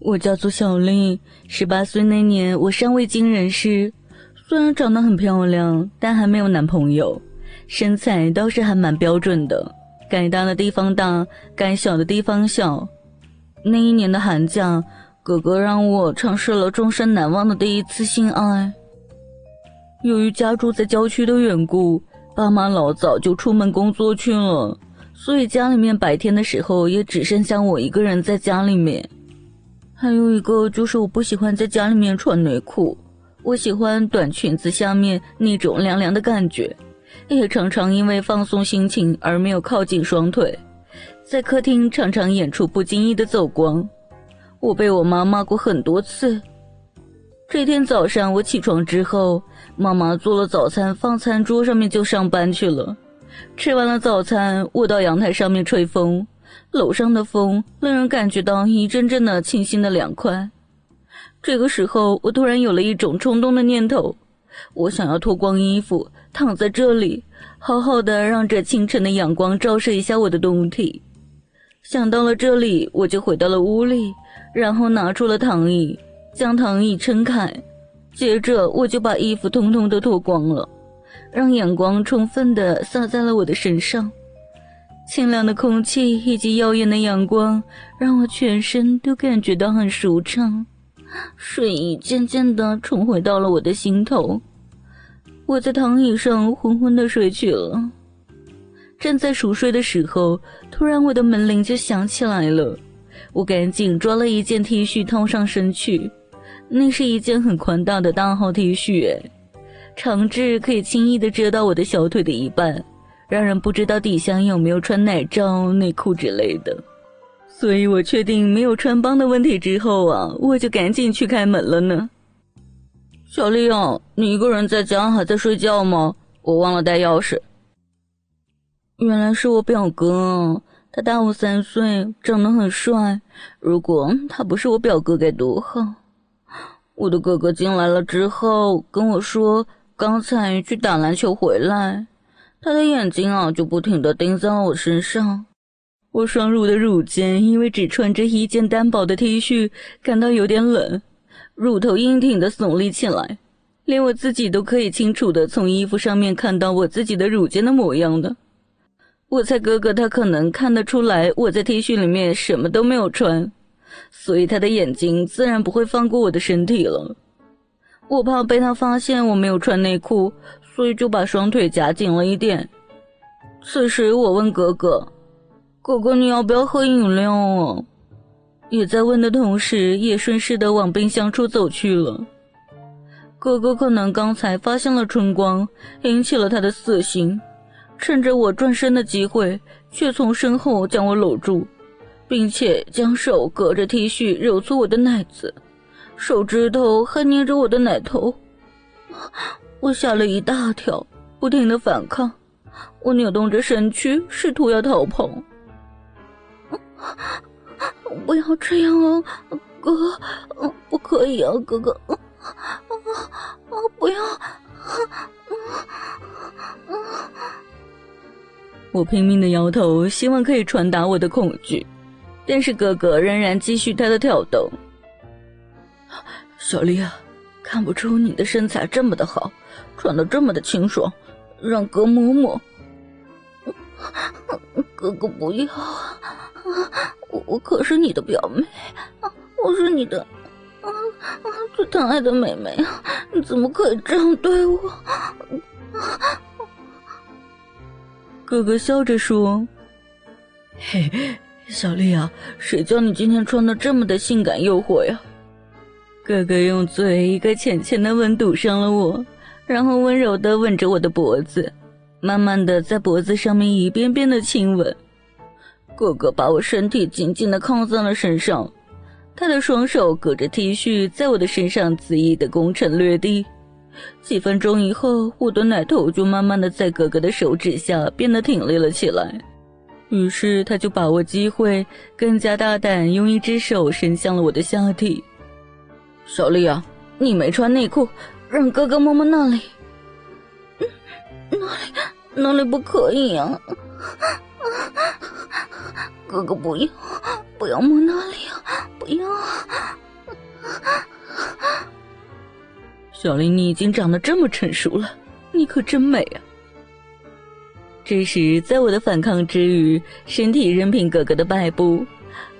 我叫做小丽，十八岁那年我尚未经人事，虽然长得很漂亮，但还没有男朋友，身材倒是还蛮标准的，该大的地方大，该小的地方小。那一年的寒假，哥哥让我尝试了终身难忘的第一次性爱。由于家住在郊区的缘故，爸妈老早就出门工作去了，所以家里面白天的时候也只剩下我一个人在家里面。还有一个就是我不喜欢在家里面穿内裤，我喜欢短裙子下面那种凉凉的感觉，也常常因为放松心情而没有靠近双腿，在客厅常常演出不经意的走光，我被我妈骂过很多次。这天早上我起床之后，妈妈做了早餐放餐桌上面就上班去了，吃完了早餐，我到阳台上面吹风。楼上的风令人感觉到一阵阵的清新的凉快。这个时候，我突然有了一种冲动的念头，我想要脱光衣服躺在这里，好好的让这清晨的阳光照射一下我的胴体。想到了这里，我就回到了屋里，然后拿出了躺椅，将躺椅撑开，接着我就把衣服通通都脱光了，让阳光充分的洒在了我的身上。清凉的空气以及耀眼的阳光，让我全身都感觉到很舒畅，睡意渐渐地重回到了我的心头。我在躺椅上昏昏地睡去了。正在熟睡的时候，突然我的门铃就响起来了。我赶紧抓了一件 T 恤套上身去，那是一件很宽大的大号 T 恤，长至可以轻易地遮到我的小腿的一半。让人不知道底下有没有穿奶罩、内裤之类的，所以我确定没有穿帮的问题之后啊，我就赶紧去开门了呢。小丽啊，你一个人在家还在睡觉吗？我忘了带钥匙。原来是我表哥，他大我三岁，长得很帅。如果他不是我表哥该多好！我的哥哥进来了之后跟我说，刚才去打篮球回来。他的眼睛啊，就不停地盯在我身上。我双乳的乳尖因为只穿着一件单薄的 T 恤，感到有点冷，乳头硬挺地耸立起来，连我自己都可以清楚地从衣服上面看到我自己的乳尖的模样的。我猜哥哥他可能看得出来我在 T 恤里面什么都没有穿，所以他的眼睛自然不会放过我的身体了。我怕被他发现我没有穿内裤。所以就把双腿夹紧了一点。此时我问哥哥：“哥哥，你要不要喝饮料啊？”也在问的同时，也顺势的往冰箱处走去了。哥哥可能刚才发现了春光，引起了他的色心，趁着我转身的机会，却从身后将我搂住，并且将手隔着 T 恤揉搓我的奶子，手指头还捏着我的奶头。我吓了一大跳，不停的反抗，我扭动着身躯，试图要逃跑。不要这样啊，哥，不可以啊，哥哥，啊啊，不要！我拼命的摇头，希望可以传达我的恐惧，但是哥哥仍然继续他的挑逗。小丽啊，看不出你的身材这么的好。穿的这么的清爽，让哥摸摸。哥哥不要，我我可是你的表妹，我是你的最疼爱的妹妹啊！你怎么可以这样对我？哥哥笑着说：“嘿，小丽啊，谁叫你今天穿的这么的性感诱惑呀？”哥哥用嘴一个浅浅的吻堵上了我。然后温柔地吻着我的脖子，慢慢地在脖子上面一遍遍的亲吻。哥哥把我身体紧紧的靠在了身上，他的双手隔着 T 恤在我的身上恣意的攻城略地。几分钟以后，我的奶头就慢慢的在哥哥的手指下变得挺立了起来。于是他就把握机会，更加大胆，用一只手伸向了我的下体。小丽啊，你没穿内裤，让哥哥摸摸那里。哪里哪里不可以啊？哥哥不要，不要摸那里啊！不要！小林，你已经长得这么成熟了，你可真美啊！这时，在我的反抗之余，身体任凭哥哥的摆布，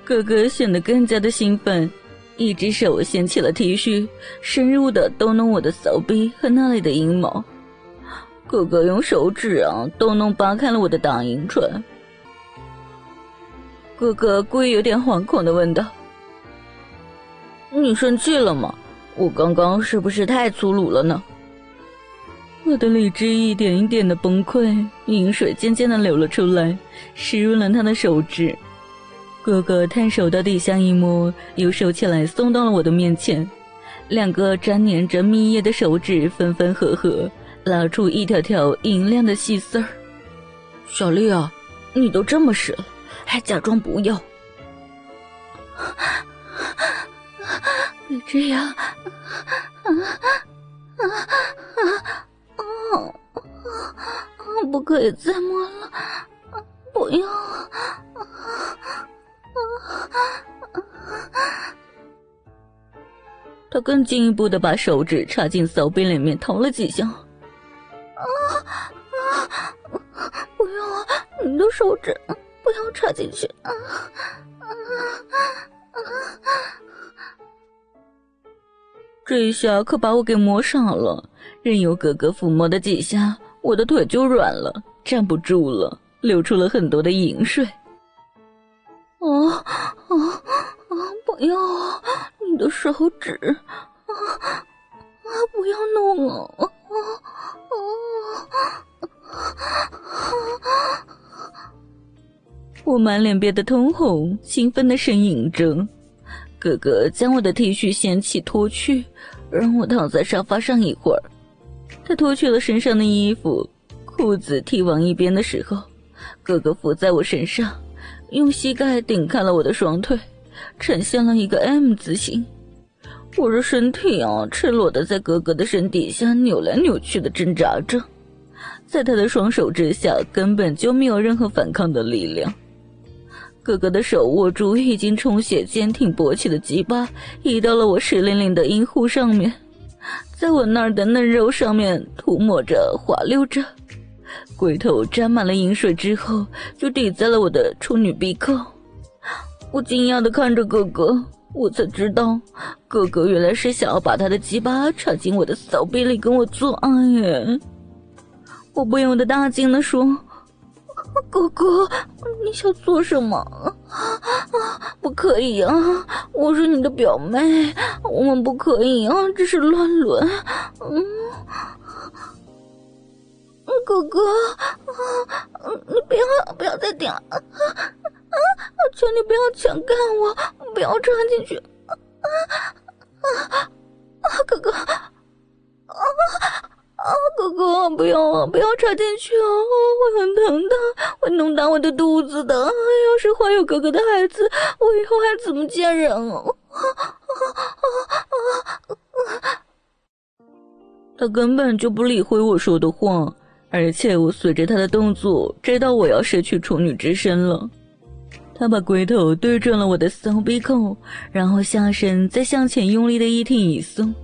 哥哥显得更加的兴奋，一只手掀起了 T 恤，深入的逗弄我的骚逼和那里的阴毛。哥哥用手指啊逗弄扒开了我的大阴唇。哥哥故意有点惶恐的问道：“你生气了吗？我刚刚是不是太粗鲁了呢？”我的理智一点一点的崩溃，饮水渐渐的流了出来，湿润了他的手指。哥哥探手到底下一摸，又收起来送到了我的面前，两个粘粘着蜜液的手指分分合合，拉出一条条银亮的细丝儿。小丽啊，你都这么湿了。还假装不要，别这样，啊啊啊啊！不可以再摸了，不要！他更进一步的把手指插进骚逼里面掏了几下，啊啊！不要啊！你的手指。不要插进去！啊啊啊！这一下可把我给磨傻了，任由哥哥抚摸的几下，我的腿就软了，站不住了，流出了很多的饮水。啊啊啊！不要啊！你的手指！啊啊！不要弄啊！啊啊啊！我满脸憋得通红，兴奋的呻吟着。哥哥将我的 T 恤掀起脱去，让我躺在沙发上一会儿。他脱去了身上的衣服，裤子踢往一边的时候，哥哥伏在我身上，用膝盖顶开了我的双腿，呈现了一个 M 字形。我的身体啊，赤裸的在哥哥的身底下扭来扭去的挣扎着，在他的双手之下，根本就没有任何反抗的力量。哥哥的手握住已经充血、坚挺勃起的鸡巴，移到了我湿淋淋的阴户上面，在我那儿的嫩肉上面涂抹着、滑溜着，龟头沾满了饮水之后，就抵在了我的处女鼻孔。我惊讶的看着哥哥，我才知道，哥哥原来是想要把他的鸡巴插进我的骚逼里跟我做爱耶！我不由得大惊的说。哥哥，你想做什么？啊，不可以啊！我是你的表妹，我们不可以啊！这是乱伦。嗯，哥哥，啊你不要不要再顶了！啊啊！求你不要强干我，不要插进去！啊啊！哥哥，啊！啊，哥哥，不要啊，不要插进去啊，会很疼的，会弄大我的肚子的。要是怀有哥哥的孩子，我以后还怎么见人啊？他根本就不理会我说的话，而且我随着他的动作，知道我要失去处女之身了。他把龟头对准了我的骚逼口，然后下身再向前用力的一挺一松。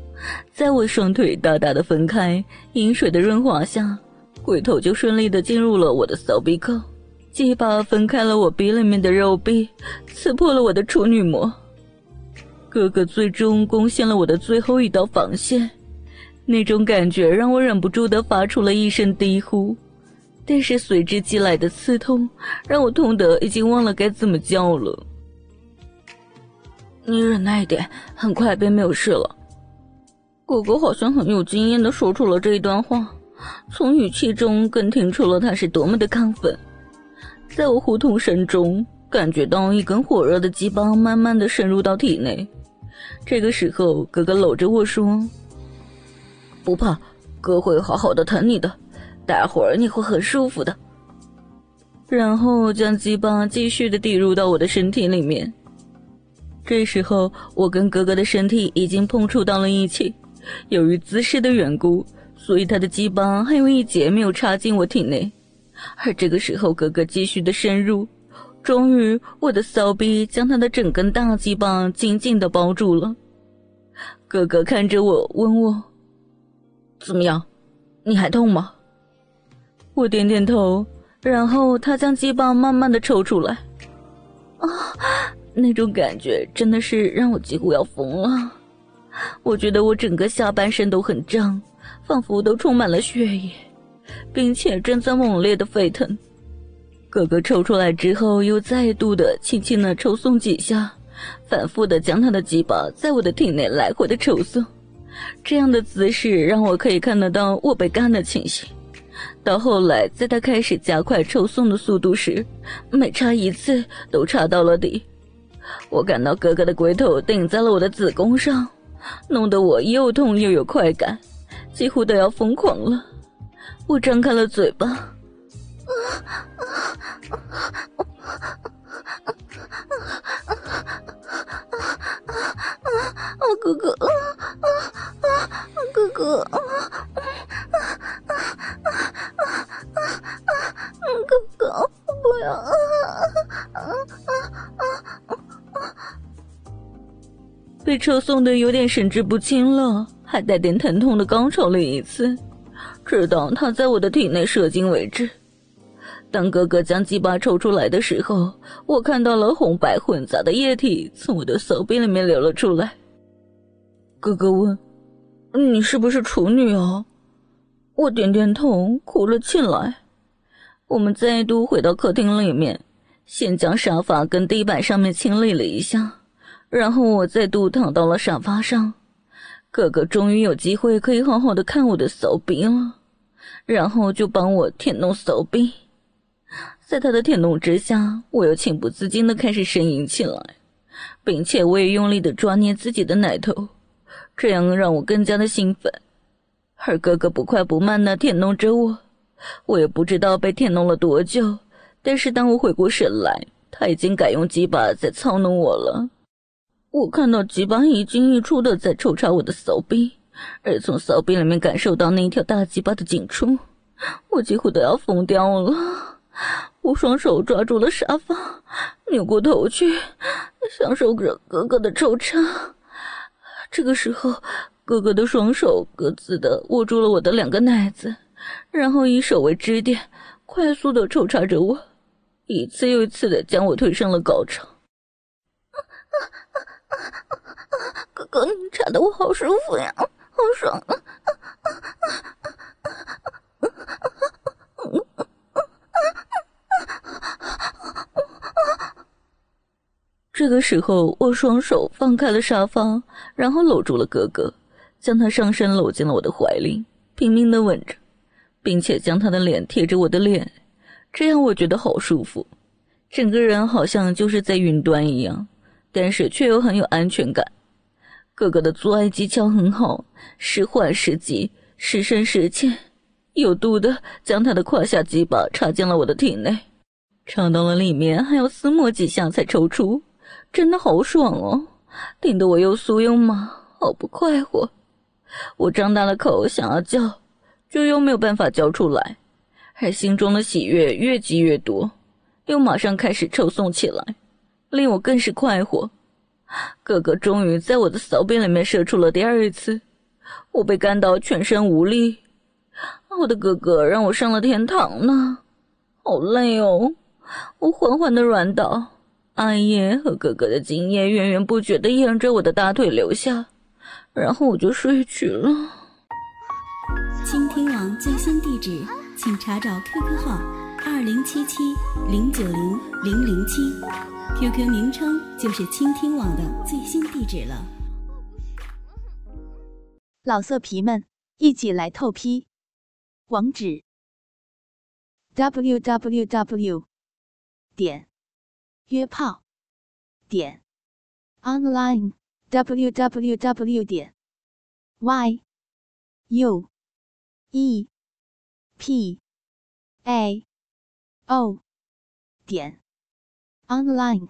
在我双腿大大的分开，饮水的润滑下，龟头就顺利的进入了我的骚逼口，鸡巴分开了我鼻里面的肉壁，刺破了我的处女膜。哥哥最终攻陷了我的最后一道防线，那种感觉让我忍不住的发出了一声低呼，但是随之即来的刺痛，让我痛得已经忘了该怎么叫了。你忍耐一点，很快便没有事了。哥哥好像很有经验的说出了这一段话，从语气中更听出了他是多么的亢奋。在我呼痛声中，感觉到一根火热的鸡巴慢慢的渗入到体内。这个时候，哥哥搂着我说：“不怕，哥会好好的疼你的，待会儿你会很舒服的。”然后将鸡巴继续的递入到我的身体里面。这时候，我跟哥哥的身体已经碰触到了一起。由于姿势的缘故，所以他的鸡巴还有一节没有插进我体内。而这个时候，哥哥继续的深入，终于，我的骚逼将他的整根大鸡巴紧紧的包住了。哥哥看着我，问我：“怎么样？你还痛吗？”我点点头，然后他将鸡巴慢慢的抽出来。啊！那种感觉真的是让我几乎要疯了。我觉得我整个下半身都很胀，仿佛都充满了血液，并且正在猛烈的沸腾。哥哥抽出来之后，又再度的轻轻的抽送几下，反复的将他的鸡巴在我的体内来回的抽送。这样的姿势让我可以看得到我被干的情形。到后来，在他开始加快抽送的速度时，每插一次都插到了底。我感到哥哥的龟头顶在了我的子宫上，弄得我又痛又有快感，几乎都要疯狂了。我张开了嘴巴，啊！哥哥，被抽送的有点神志不清了，还带点疼痛的高潮了一次，直到他在我的体内射精为止。当哥哥将鸡巴抽出来的时候，我看到了红白混杂的液体从我的手臂里面流了出来。哥哥问：“你是不是处女啊？”我点点头，哭了起来。我们再度回到客厅里面。先将沙发跟地板上面清理了一下，然后我再度躺到了沙发上。哥哥终于有机会可以好好的看我的骚逼了，然后就帮我舔弄骚逼。在他的舔弄之下，我又情不自禁的开始呻吟起来，并且我也用力的抓捏自己的奶头，这样让我更加的兴奋。而哥哥不快不慢的舔弄着我，我也不知道被舔弄了多久。但是当我回过神来，他已经改用鸡巴在操弄我了。我看到吉巴一进一出的在抽插我的骚逼，而从骚逼里面感受到那一条大鸡巴的紧处，我几乎都要疯掉了。我双手抓住了沙发，扭过头去，享受着哥哥的抽插。这个时候，哥哥的双手各自的握住了我的两个奶子，然后以手为支点，快速的抽插着我。一次又一次的将我推上了高潮，哥哥，你插的我好舒服呀，好爽！这个时候，我双手放开了沙发，然后搂住了哥哥，将他上身搂进了我的怀里，拼命的吻着，并且将他的脸贴着我的脸。这样我觉得好舒服，整个人好像就是在云端一样，但是却又很有安全感。哥哥的做爱技巧很好，时缓时急，时深时浅，有度的将他的胯下鸡巴插进了我的体内，插到了里面还要撕磨几下才抽出，真的好爽哦，顶得我又酥又麻，好不快活。我张大了口想要叫，就又没有办法叫出来。而心中的喜悦越积越多，又马上开始抽送起来，令我更是快活。哥哥终于在我的骚逼里面射出了第二次，我被干到全身无力。我的哥哥让我上了天堂呢，好累哦！我缓缓的软倒，艾叶和哥哥的精液源源不绝的沿着我的大腿流下，然后我就睡去了。倾听网最新地址。请查找 QQ 号二零七七零九零零零七，QQ 名称就是倾听网的最新地址了。老色皮们，一起来透批，网址：w w w. 点约炮点 online w w w 点 y u e p a o 点 online。